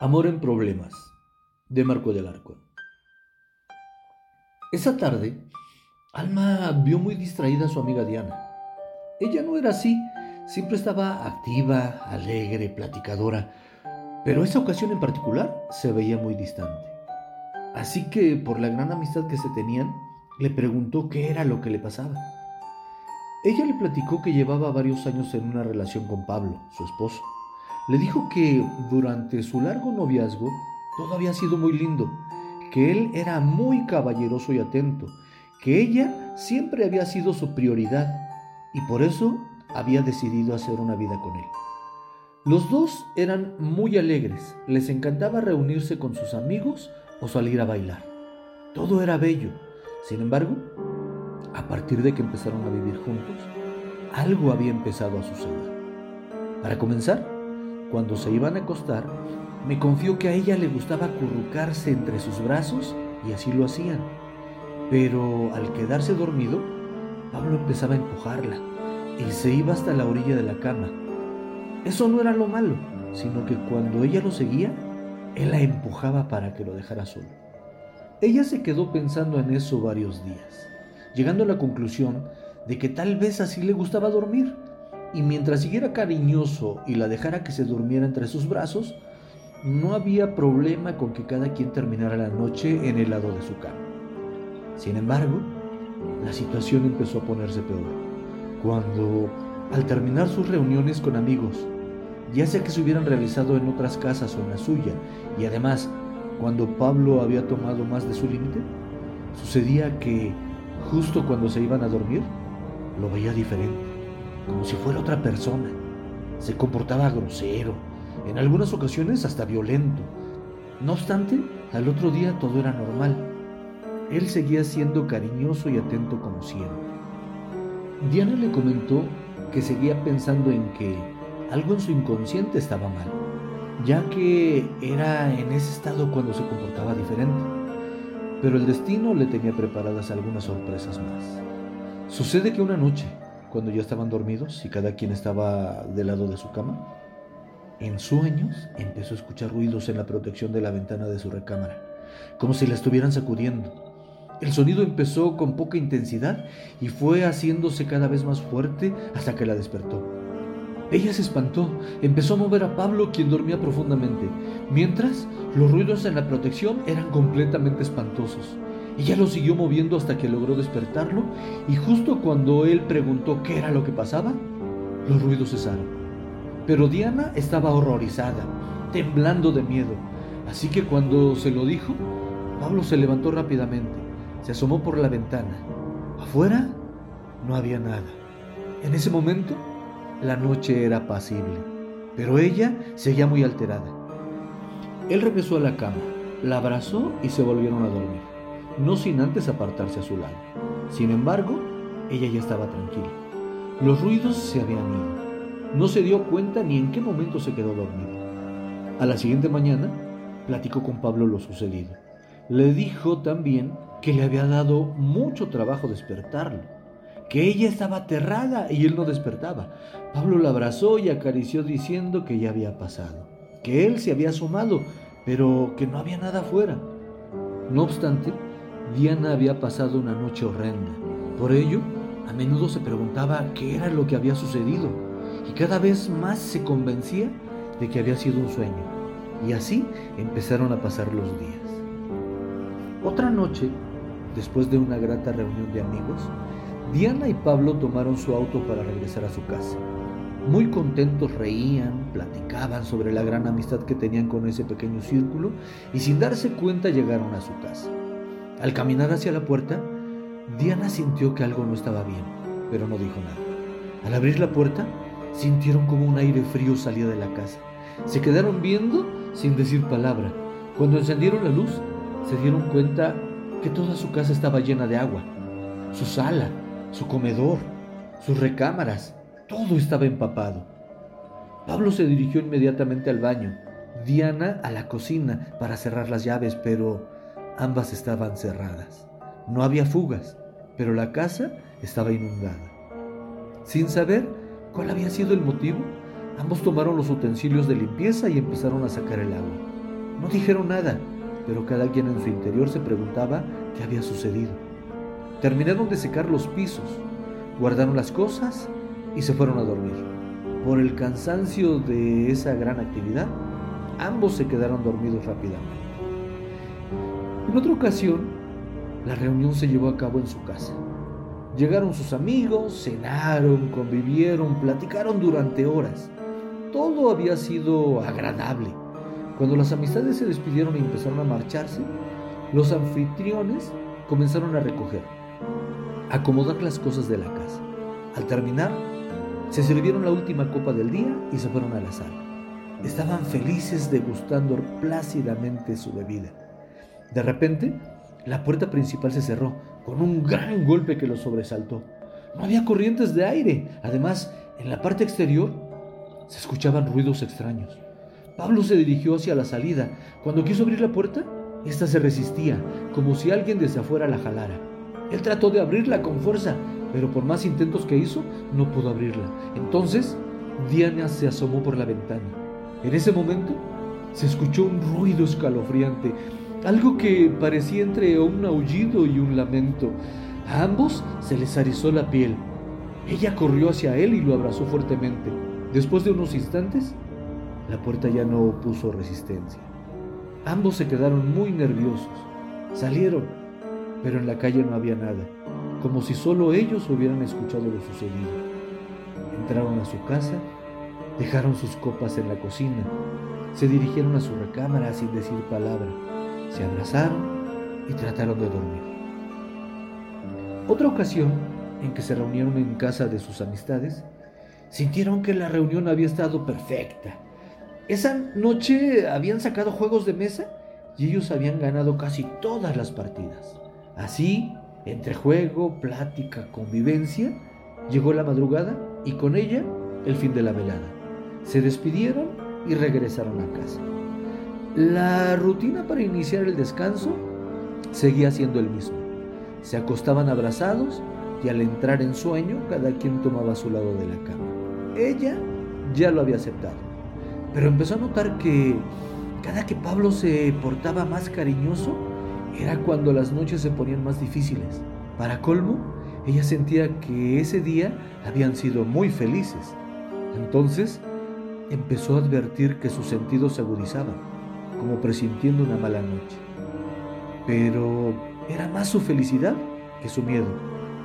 Amor en problemas, de Marco del Arco. Esa tarde, Alma vio muy distraída a su amiga Diana. Ella no era así, siempre estaba activa, alegre, platicadora, pero esa ocasión en particular se veía muy distante. Así que, por la gran amistad que se tenían, le preguntó qué era lo que le pasaba. Ella le platicó que llevaba varios años en una relación con Pablo, su esposo le dijo que durante su largo noviazgo todo había sido muy lindo, que él era muy caballeroso y atento, que ella siempre había sido su prioridad y por eso había decidido hacer una vida con él. Los dos eran muy alegres, les encantaba reunirse con sus amigos o salir a bailar. Todo era bello. Sin embargo, a partir de que empezaron a vivir juntos, algo había empezado a suceder. Para comenzar, cuando se iban a acostar, me confió que a ella le gustaba acurrucarse entre sus brazos y así lo hacían. Pero al quedarse dormido, Pablo empezaba a empujarla y se iba hasta la orilla de la cama. Eso no era lo malo, sino que cuando ella lo seguía, él la empujaba para que lo dejara solo. Ella se quedó pensando en eso varios días, llegando a la conclusión de que tal vez así le gustaba dormir y mientras siguiera cariñoso y la dejara que se durmiera entre sus brazos, no había problema con que cada quien terminara la noche en el lado de su cama. Sin embargo, la situación empezó a ponerse peor, cuando, al terminar sus reuniones con amigos, ya sea que se hubieran realizado en otras casas o en la suya, y además cuando Pablo había tomado más de su límite, sucedía que, justo cuando se iban a dormir, lo veía diferente como si fuera otra persona. Se comportaba grosero, en algunas ocasiones hasta violento. No obstante, al otro día todo era normal. Él seguía siendo cariñoso y atento como siempre. Diana le comentó que seguía pensando en que algo en su inconsciente estaba mal, ya que era en ese estado cuando se comportaba diferente. Pero el destino le tenía preparadas algunas sorpresas más. Sucede que una noche, cuando ya estaban dormidos y cada quien estaba del lado de su cama. En sueños empezó a escuchar ruidos en la protección de la ventana de su recámara, como si la estuvieran sacudiendo. El sonido empezó con poca intensidad y fue haciéndose cada vez más fuerte hasta que la despertó. Ella se espantó, empezó a mover a Pablo, quien dormía profundamente, mientras los ruidos en la protección eran completamente espantosos. Ella lo siguió moviendo hasta que logró despertarlo y justo cuando él preguntó qué era lo que pasaba, los ruidos cesaron. Pero Diana estaba horrorizada, temblando de miedo. Así que cuando se lo dijo, Pablo se levantó rápidamente, se asomó por la ventana. Afuera no había nada. En ese momento, la noche era pasible, pero ella seguía muy alterada. Él regresó a la cama, la abrazó y se volvieron a dormir no sin antes apartarse a su lado. Sin embargo, ella ya estaba tranquila. Los ruidos se habían ido. No se dio cuenta ni en qué momento se quedó dormida. A la siguiente mañana, platicó con Pablo lo sucedido. Le dijo también que le había dado mucho trabajo despertarlo, que ella estaba aterrada y él no despertaba. Pablo la abrazó y acarició diciendo que ya había pasado, que él se había asomado, pero que no había nada afuera. No obstante, Diana había pasado una noche horrenda. Por ello, a menudo se preguntaba qué era lo que había sucedido y cada vez más se convencía de que había sido un sueño. Y así empezaron a pasar los días. Otra noche, después de una grata reunión de amigos, Diana y Pablo tomaron su auto para regresar a su casa. Muy contentos reían, platicaban sobre la gran amistad que tenían con ese pequeño círculo y sin darse cuenta llegaron a su casa. Al caminar hacia la puerta, Diana sintió que algo no estaba bien, pero no dijo nada. Al abrir la puerta, sintieron como un aire frío salía de la casa. Se quedaron viendo sin decir palabra. Cuando encendieron la luz, se dieron cuenta que toda su casa estaba llena de agua. Su sala, su comedor, sus recámaras, todo estaba empapado. Pablo se dirigió inmediatamente al baño, Diana a la cocina para cerrar las llaves, pero Ambas estaban cerradas. No había fugas, pero la casa estaba inundada. Sin saber cuál había sido el motivo, ambos tomaron los utensilios de limpieza y empezaron a sacar el agua. No dijeron nada, pero cada quien en su interior se preguntaba qué había sucedido. Terminaron de secar los pisos, guardaron las cosas y se fueron a dormir. Por el cansancio de esa gran actividad, ambos se quedaron dormidos rápidamente. En otra ocasión, la reunión se llevó a cabo en su casa. Llegaron sus amigos, cenaron, convivieron, platicaron durante horas. Todo había sido agradable. Cuando las amistades se despidieron y empezaron a marcharse, los anfitriones comenzaron a recoger, acomodar las cosas de la casa. Al terminar, se sirvieron la última copa del día y se fueron a la sala. Estaban felices degustando plácidamente su bebida. De repente, la puerta principal se cerró con un gran golpe que los sobresaltó. No había corrientes de aire. Además, en la parte exterior se escuchaban ruidos extraños. Pablo se dirigió hacia la salida. Cuando quiso abrir la puerta, ésta se resistía, como si alguien desde afuera la jalara. Él trató de abrirla con fuerza, pero por más intentos que hizo, no pudo abrirla. Entonces, Diana se asomó por la ventana. En ese momento, se escuchó un ruido escalofriante algo que parecía entre un aullido y un lamento. A ambos se les arizó la piel. Ella corrió hacia él y lo abrazó fuertemente. Después de unos instantes, la puerta ya no opuso resistencia. Ambos se quedaron muy nerviosos. Salieron, pero en la calle no había nada, como si solo ellos hubieran escuchado lo sucedido. Entraron a su casa, dejaron sus copas en la cocina, se dirigieron a su recámara sin decir palabra se abrazaron y trataron de dormir. Otra ocasión en que se reunieron en casa de sus amistades, sintieron que la reunión había estado perfecta. Esa noche habían sacado juegos de mesa y ellos habían ganado casi todas las partidas. Así, entre juego, plática, convivencia, llegó la madrugada y con ella el fin de la velada. Se despidieron y regresaron a casa. La rutina para iniciar el descanso seguía siendo el mismo. Se acostaban abrazados y al entrar en sueño cada quien tomaba su lado de la cama. Ella ya lo había aceptado, pero empezó a notar que cada que Pablo se portaba más cariñoso era cuando las noches se ponían más difíciles. Para colmo, ella sentía que ese día habían sido muy felices. Entonces empezó a advertir que sus sentidos se agudizaban como presintiendo una mala noche. Pero era más su felicidad que su miedo,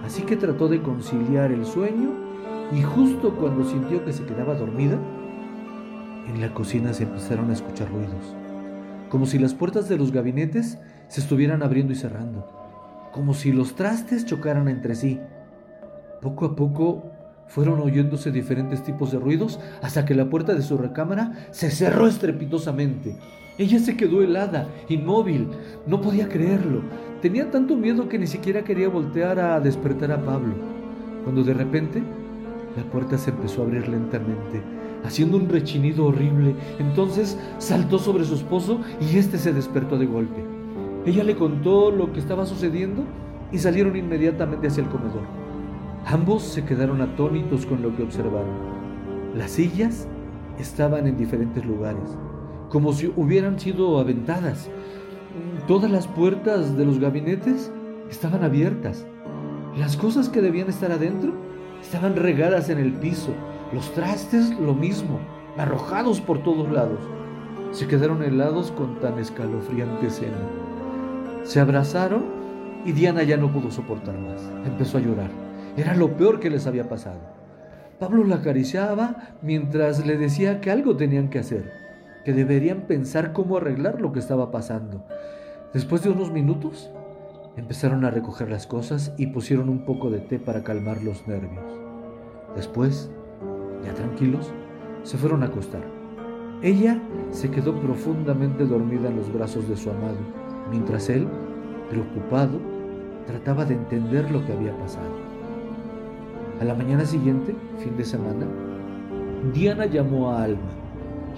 así que trató de conciliar el sueño y justo cuando sintió que se quedaba dormida, en la cocina se empezaron a escuchar ruidos, como si las puertas de los gabinetes se estuvieran abriendo y cerrando, como si los trastes chocaran entre sí. Poco a poco fueron oyéndose diferentes tipos de ruidos hasta que la puerta de su recámara se cerró estrepitosamente ella se quedó helada, inmóvil, no podía creerlo. Tenía tanto miedo que ni siquiera quería voltear a despertar a Pablo, cuando de repente la puerta se empezó a abrir lentamente, haciendo un rechinido horrible. Entonces saltó sobre su esposo y éste se despertó de golpe. Ella le contó lo que estaba sucediendo y salieron inmediatamente hacia el comedor. Ambos se quedaron atónitos con lo que observaron. Las sillas estaban en diferentes lugares como si hubieran sido aventadas. Todas las puertas de los gabinetes estaban abiertas. Las cosas que debían estar adentro estaban regadas en el piso. Los trastes lo mismo, arrojados por todos lados. Se quedaron helados con tan escalofriante escena. Se abrazaron y Diana ya no pudo soportar más. Empezó a llorar. Era lo peor que les había pasado. Pablo la acariciaba mientras le decía que algo tenían que hacer que deberían pensar cómo arreglar lo que estaba pasando. Después de unos minutos, empezaron a recoger las cosas y pusieron un poco de té para calmar los nervios. Después, ya tranquilos, se fueron a acostar. Ella se quedó profundamente dormida en los brazos de su amado, mientras él, preocupado, trataba de entender lo que había pasado. A la mañana siguiente, fin de semana, Diana llamó a Alma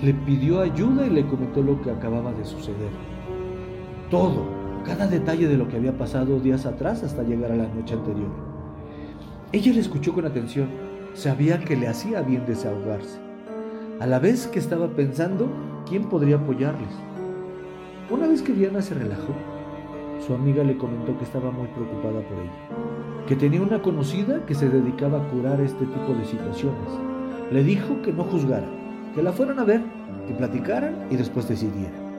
le pidió ayuda y le comentó lo que acababa de suceder. Todo, cada detalle de lo que había pasado días atrás hasta llegar a la noche anterior. Ella le escuchó con atención, sabía que le hacía bien desahogarse, a la vez que estaba pensando quién podría apoyarles. Una vez que Diana se relajó, su amiga le comentó que estaba muy preocupada por ella, que tenía una conocida que se dedicaba a curar este tipo de situaciones. Le dijo que no juzgara, que la fueran a ver, que platicaran y después decidieran.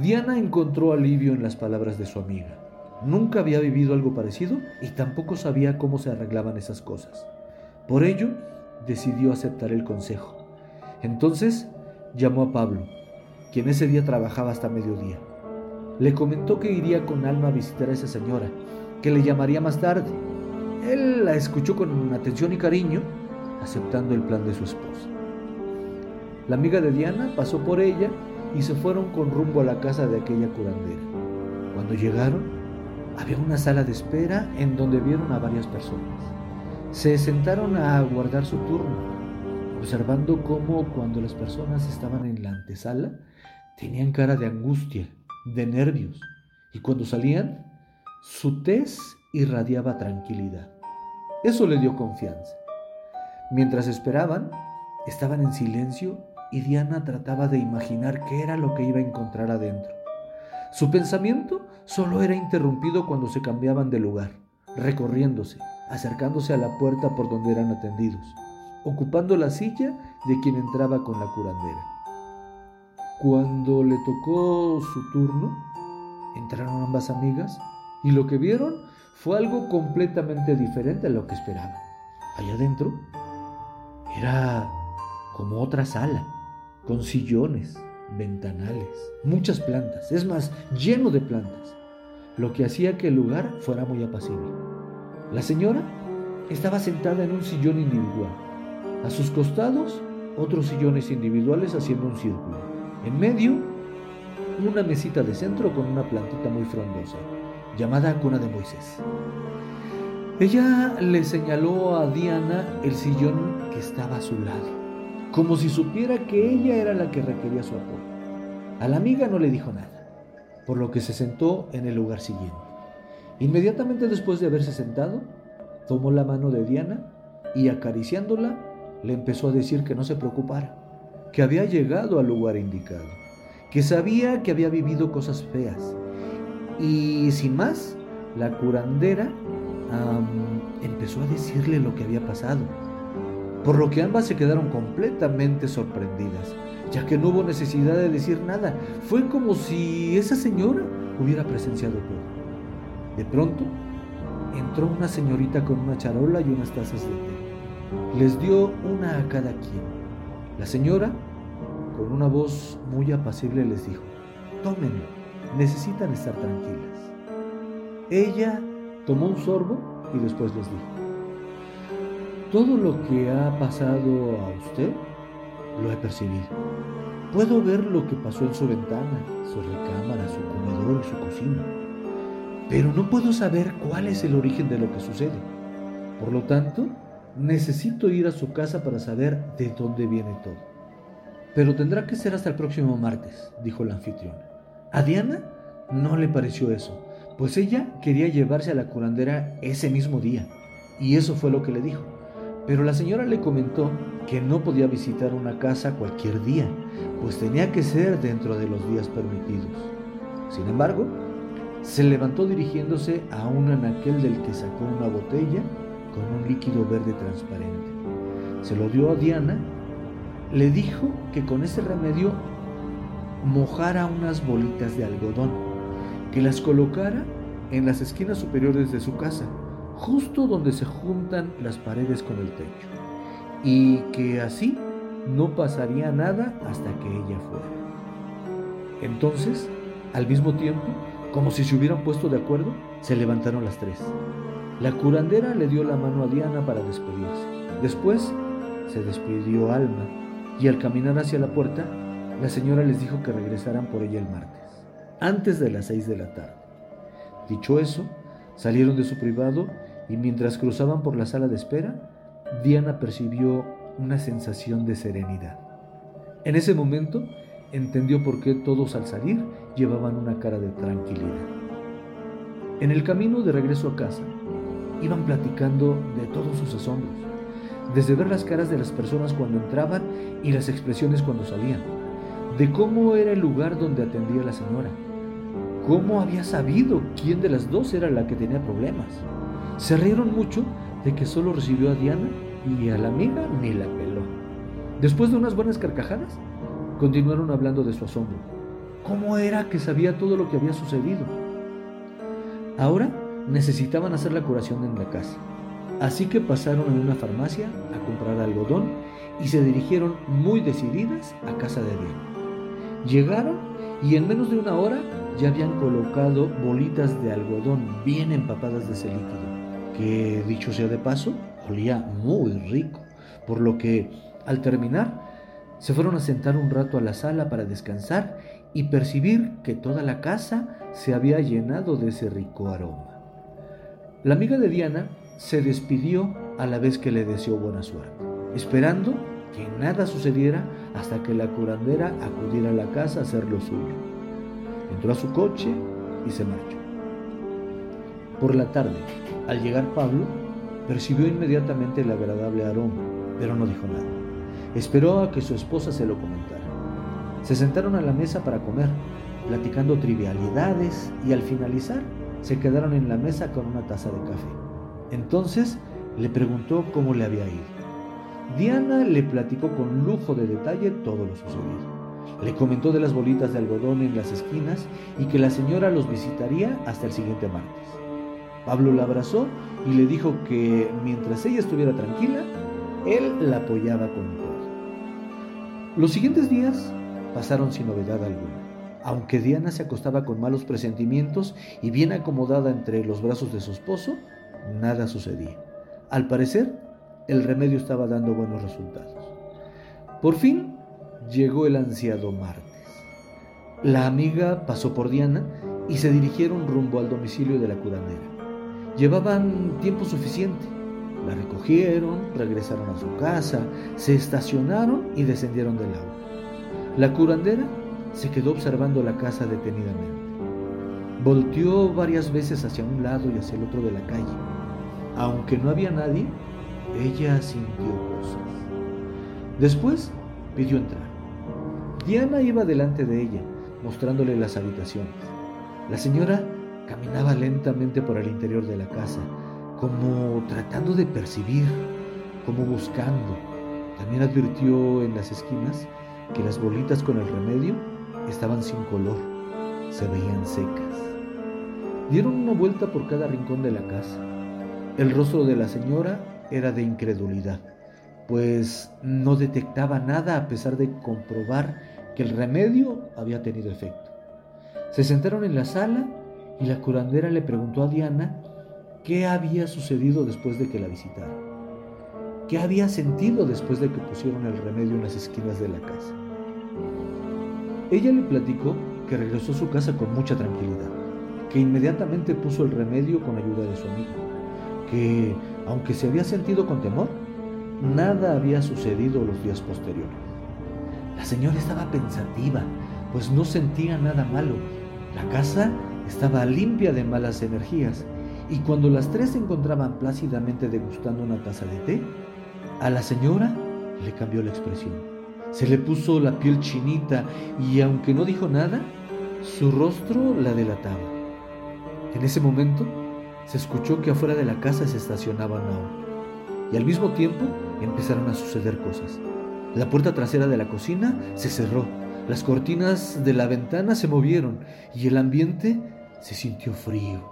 Diana encontró alivio en las palabras de su amiga. Nunca había vivido algo parecido y tampoco sabía cómo se arreglaban esas cosas. Por ello, decidió aceptar el consejo. Entonces, llamó a Pablo, quien ese día trabajaba hasta mediodía. Le comentó que iría con Alma a visitar a esa señora, que le llamaría más tarde. Él la escuchó con atención y cariño, aceptando el plan de su esposa. La amiga de Diana pasó por ella y se fueron con rumbo a la casa de aquella curandera. Cuando llegaron, había una sala de espera en donde vieron a varias personas. Se sentaron a aguardar su turno, observando cómo cuando las personas estaban en la antesala, tenían cara de angustia de nervios, y cuando salían, su tez irradiaba tranquilidad. Eso le dio confianza. Mientras esperaban, estaban en silencio y Diana trataba de imaginar qué era lo que iba a encontrar adentro. Su pensamiento solo era interrumpido cuando se cambiaban de lugar, recorriéndose, acercándose a la puerta por donde eran atendidos, ocupando la silla de quien entraba con la curandera. Cuando le tocó su turno, entraron ambas amigas y lo que vieron fue algo completamente diferente a lo que esperaban. Allá adentro era como otra sala, con sillones, ventanales, muchas plantas, es más, lleno de plantas, lo que hacía que el lugar fuera muy apacible. La señora estaba sentada en un sillón individual. A sus costados, otros sillones individuales haciendo un círculo. En medio, una mesita de centro con una plantita muy frondosa, llamada cuna de Moisés. Ella le señaló a Diana el sillón que estaba a su lado, como si supiera que ella era la que requería su apoyo. A la amiga no le dijo nada, por lo que se sentó en el lugar siguiente. Inmediatamente después de haberse sentado, tomó la mano de Diana y acariciándola, le empezó a decir que no se preocupara, que había llegado al lugar indicado, que sabía que había vivido cosas feas. Y sin más, la curandera empezó a decirle lo que había pasado, por lo que ambas se quedaron completamente sorprendidas, ya que no hubo necesidad de decir nada. Fue como si esa señora hubiera presenciado todo. De pronto, entró una señorita con una charola y unas tazas de té. Les dio una a cada quien. La señora, con una voz muy apacible, les dijo, tómenlo, necesitan estar tranquilas. Ella tomó un sorbo y después les dijo, todo lo que ha pasado a usted lo he percibido. Puedo ver lo que pasó en su ventana, su recámara, su comedor su cocina, pero no puedo saber cuál es el origen de lo que sucede. Por lo tanto, Necesito ir a su casa para saber de dónde viene todo. Pero tendrá que ser hasta el próximo martes, dijo la anfitriona. A Diana no le pareció eso, pues ella quería llevarse a la curandera ese mismo día, y eso fue lo que le dijo. Pero la señora le comentó que no podía visitar una casa cualquier día, pues tenía que ser dentro de los días permitidos. Sin embargo, se levantó dirigiéndose a un anaquel del que sacó una botella con un líquido verde transparente. Se lo dio a Diana, le dijo que con ese remedio mojara unas bolitas de algodón, que las colocara en las esquinas superiores de su casa, justo donde se juntan las paredes con el techo, y que así no pasaría nada hasta que ella fuera. Entonces, al mismo tiempo, como si se hubieran puesto de acuerdo, se levantaron las tres. La curandera le dio la mano a Diana para despedirse. Después se despidió Alma y al caminar hacia la puerta, la señora les dijo que regresaran por ella el martes, antes de las seis de la tarde. Dicho eso, salieron de su privado y mientras cruzaban por la sala de espera, Diana percibió una sensación de serenidad. En ese momento entendió por qué todos al salir llevaban una cara de tranquilidad. En el camino de regreso a casa, iban platicando de todos sus asombros, desde ver las caras de las personas cuando entraban y las expresiones cuando salían. de cómo era el lugar donde atendía la señora. ¿Cómo había sabido quién de las dos era la que tenía problemas? Se rieron mucho de que solo recibió a Diana y a la amiga ni la peló. Después de unas buenas carcajadas, continuaron hablando de su asombro. ¿Cómo era que sabía todo lo que había sucedido? Ahora necesitaban hacer la curación en la casa. Así que pasaron en una farmacia a comprar algodón y se dirigieron muy decididas a casa de Diana. Llegaron y en menos de una hora ya habían colocado bolitas de algodón bien empapadas de ese líquido, que dicho sea de paso, olía muy rico, por lo que al terminar se fueron a sentar un rato a la sala para descansar y percibir que toda la casa se había llenado de ese rico aroma. La amiga de Diana se despidió a la vez que le deseó buena suerte, esperando que nada sucediera hasta que la curandera acudiera a la casa a hacer lo suyo. Entró a su coche y se marchó. Por la tarde, al llegar Pablo, percibió inmediatamente el agradable aroma, pero no dijo nada. Esperó a que su esposa se lo comentara. Se sentaron a la mesa para comer, platicando trivialidades y al finalizar se quedaron en la mesa con una taza de café. Entonces le preguntó cómo le había ido. Diana le platicó con lujo de detalle todo lo sucedido. Le comentó de las bolitas de algodón en las esquinas y que la señora los visitaría hasta el siguiente martes. Pablo la abrazó y le dijo que mientras ella estuviera tranquila, él la apoyaba con. Los siguientes días pasaron sin novedad alguna. Aunque Diana se acostaba con malos presentimientos y bien acomodada entre los brazos de su esposo, nada sucedía. Al parecer, el remedio estaba dando buenos resultados. Por fin llegó el ansiado martes. La amiga pasó por Diana y se dirigieron rumbo al domicilio de la curandera. Llevaban tiempo suficiente. La recogieron, regresaron a su casa, se estacionaron y descendieron del auto. La curandera se quedó observando la casa detenidamente. Volteó varias veces hacia un lado y hacia el otro de la calle. Aunque no había nadie, ella sintió cosas. Después pidió entrar. Diana iba delante de ella, mostrándole las habitaciones. La señora caminaba lentamente por el interior de la casa, como tratando de percibir, como buscando. También advirtió en las esquinas que las bolitas con el remedio estaban sin color, se veían secas. Dieron una vuelta por cada rincón de la casa. El rostro de la señora era de incredulidad, pues no detectaba nada a pesar de comprobar que el remedio había tenido efecto. Se sentaron en la sala y la curandera le preguntó a Diana qué había sucedido después de que la visitara. ¿Qué había sentido después de que pusieron el remedio en las esquinas de la casa? Ella le platicó que regresó a su casa con mucha tranquilidad, que inmediatamente puso el remedio con ayuda de su amigo, que aunque se había sentido con temor, nada había sucedido los días posteriores. La señora estaba pensativa, pues no sentía nada malo. La casa estaba limpia de malas energías y cuando las tres se encontraban plácidamente degustando una taza de té, a la señora le cambió la expresión. Se le puso la piel chinita y aunque no dijo nada, su rostro la delataba. En ese momento se escuchó que afuera de la casa se estacionaban autos y al mismo tiempo empezaron a suceder cosas. La puerta trasera de la cocina se cerró, las cortinas de la ventana se movieron y el ambiente se sintió frío.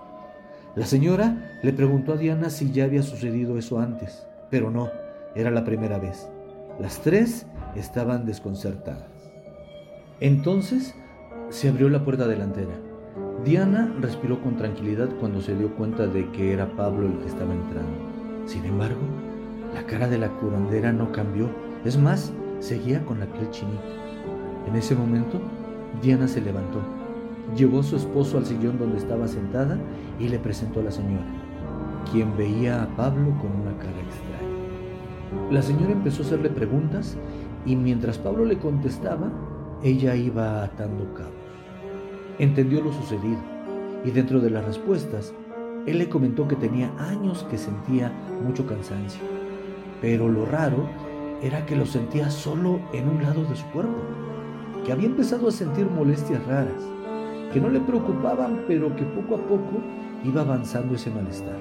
La señora le preguntó a Diana si ya había sucedido eso antes, pero no, era la primera vez. Las tres estaban desconcertadas. Entonces se abrió la puerta delantera Diana respiró con tranquilidad cuando se dio cuenta de que era Pablo el que estaba entrando. Sin embargo, la cara de la curandera no cambió, es más, seguía con la piel chinita. En ese momento, Diana se levantó, llevó a su esposo al sillón donde estaba sentada y le presentó a la señora, quien veía a Pablo con una cara extraña. La señora empezó a hacerle preguntas y mientras Pablo le contestaba, ella iba atando cabos entendió lo sucedido y dentro de las respuestas, él le comentó que tenía años que sentía mucho cansancio, pero lo raro era que lo sentía solo en un lado de su cuerpo. que había empezado a sentir molestias raras, que no le preocupaban, pero que poco a poco iba avanzando ese malestar.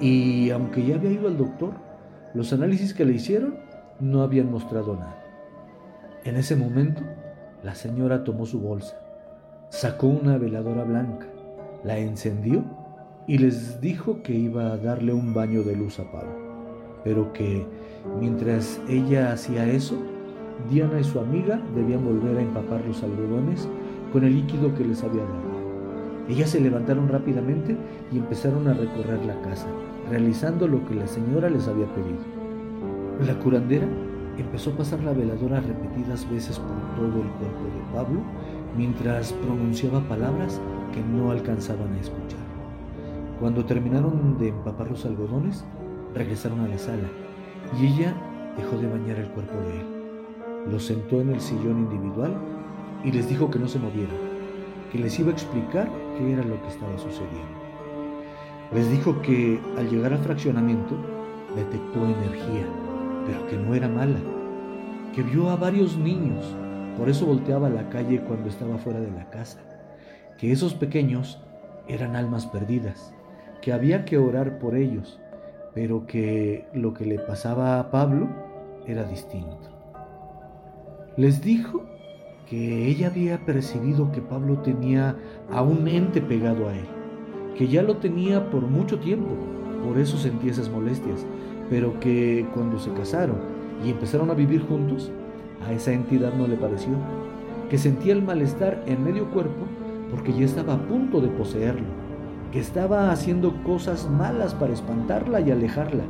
Y aunque ya había ido al doctor, los análisis que le hicieron no habían mostrado nada. En ese momento, la señora tomó su bolsa, sacó una veladora blanca, la encendió y les dijo que iba a darle un baño de luz a Pablo, pero que mientras ella hacía eso, Diana y su amiga debían volver a empapar los algodones con el líquido que les había dado. Ellas se levantaron rápidamente y empezaron a recorrer la casa, realizando lo que la señora les había pedido. La curandera empezó a pasar la veladora repetidas veces por todo el cuerpo de Pablo mientras pronunciaba palabras que no alcanzaban a escuchar. Cuando terminaron de empapar los algodones, regresaron a la sala y ella dejó de bañar el cuerpo de él. Lo sentó en el sillón individual y les dijo que no se movieran, que les iba a explicar qué era lo que estaba sucediendo. Les dijo que al llegar al fraccionamiento detectó energía, pero que no era mala, que vio a varios niños, por eso volteaba a la calle cuando estaba fuera de la casa, que esos pequeños eran almas perdidas, que había que orar por ellos, pero que lo que le pasaba a Pablo era distinto. Les dijo que ella había percibido que Pablo tenía a un ente pegado a él, que ya lo tenía por mucho tiempo, por eso sentía esas molestias, pero que cuando se casaron y empezaron a vivir juntos, a esa entidad no le pareció, que sentía el malestar en medio cuerpo porque ya estaba a punto de poseerlo, que estaba haciendo cosas malas para espantarla y alejarla,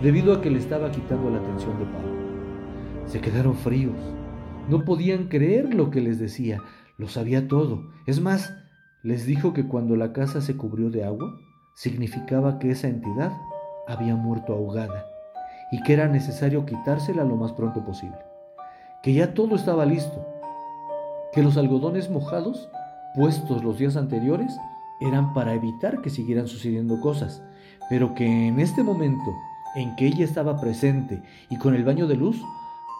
debido a que le estaba quitando la atención de Pablo. Se quedaron fríos, no podían creer lo que les decía, lo sabía todo. Es más, les dijo que cuando la casa se cubrió de agua, significaba que esa entidad había muerto ahogada y que era necesario quitársela lo más pronto posible. Que ya todo estaba listo, que los algodones mojados, puestos los días anteriores, eran para evitar que siguieran sucediendo cosas, pero que en este momento en que ella estaba presente y con el baño de luz,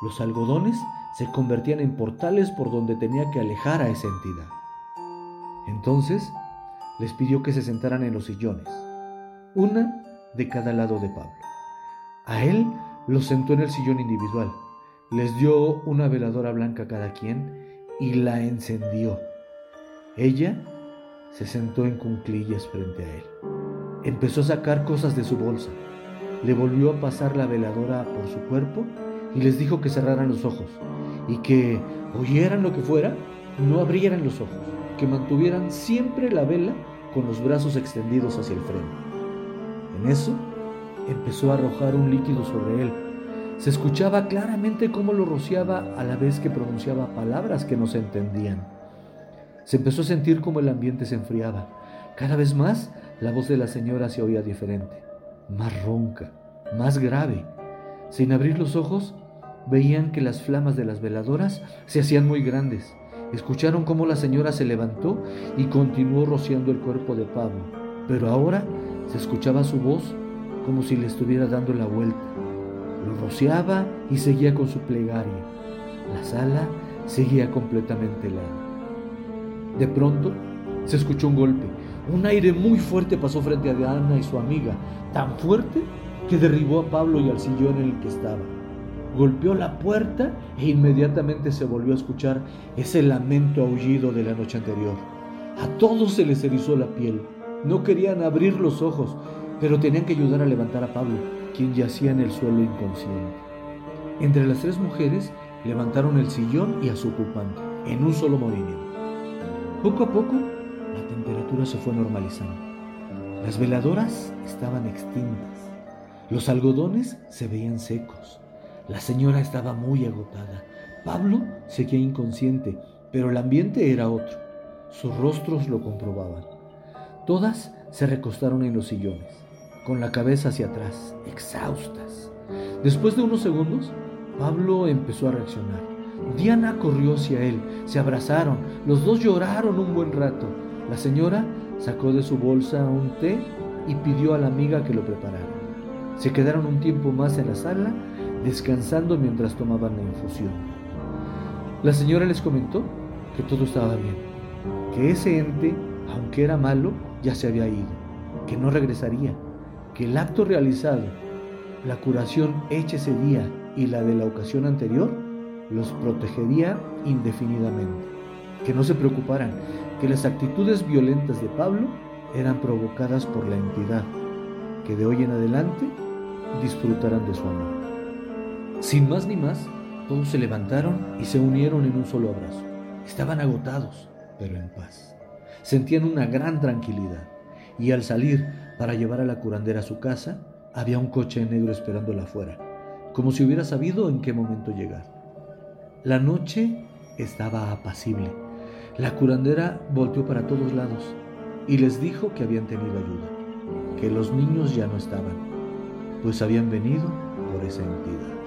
los algodones se convertían en portales por donde tenía que alejar a esa entidad. Entonces les pidió que se sentaran en los sillones, una de cada lado de Pablo. A él lo sentó en el sillón individual, les dio una veladora blanca a cada quien y la encendió. Ella se sentó en cunclillas frente a él. Empezó a sacar cosas de su bolsa. Le volvió a pasar la veladora por su cuerpo y les dijo que cerraran los ojos y que oyeran lo que fuera, no abrieran los ojos, que mantuvieran siempre la vela con los brazos extendidos hacia el frente. En eso empezó a arrojar un líquido sobre él. Se escuchaba claramente cómo lo rociaba a la vez que pronunciaba palabras que no se entendían. Se empezó a sentir como el ambiente se enfriaba. Cada vez más la voz de la señora se oía diferente, más ronca, más grave. Sin abrir los ojos, veían que las flamas de las veladoras se hacían muy grandes. Escucharon cómo la señora se levantó y continuó rociando el cuerpo de Pablo, pero ahora se escuchaba su voz como si le estuviera dando la vuelta. Lo rociaba y seguía con su plegaria. La sala seguía completamente helada. De pronto se escuchó un golpe. Un aire muy fuerte pasó frente a Diana y su amiga, tan fuerte que derribó a Pablo y al sillón en el que estaba golpeó la puerta e inmediatamente se volvió a escuchar ese lamento aullido de la noche anterior. A todos se les erizó la piel. No querían abrir los ojos, pero tenían que ayudar a levantar a Pablo, quien yacía en el suelo inconsciente. Entre las tres mujeres levantaron el sillón y a su ocupante, en un solo movimiento. Poco a poco, la temperatura se fue normalizando. Las veladoras estaban extintas. Los algodones se veían secos. La señora estaba muy agotada. Pablo seguía inconsciente, pero el ambiente era otro. Sus rostros lo comprobaban. Todas se recostaron en los sillones, con la cabeza hacia atrás, exhaustas. Después de unos segundos, Pablo empezó a reaccionar. Diana corrió hacia él, se abrazaron, los dos lloraron un buen rato. La señora sacó de su bolsa un té y pidió a la amiga que lo preparara. Se quedaron un tiempo más en la sala descansando mientras tomaban la infusión. La señora les comentó que todo estaba bien, que ese ente, aunque era malo, ya se había ido, que no regresaría, que el acto realizado, la curación hecha ese día y la de la ocasión anterior, los protegería indefinidamente. Que no se preocuparan, que las actitudes violentas de Pablo eran provocadas por la entidad, que de hoy en adelante disfrutarán de su amor. Sin más ni más, todos se levantaron y se unieron en un solo abrazo. Estaban agotados, pero en paz. Sentían una gran tranquilidad y al salir para llevar a la curandera a su casa, había un coche negro esperándola afuera, como si hubiera sabido en qué momento llegar. La noche estaba apacible. La curandera volteó para todos lados y les dijo que habían tenido ayuda, que los niños ya no estaban, pues habían venido por esa entidad.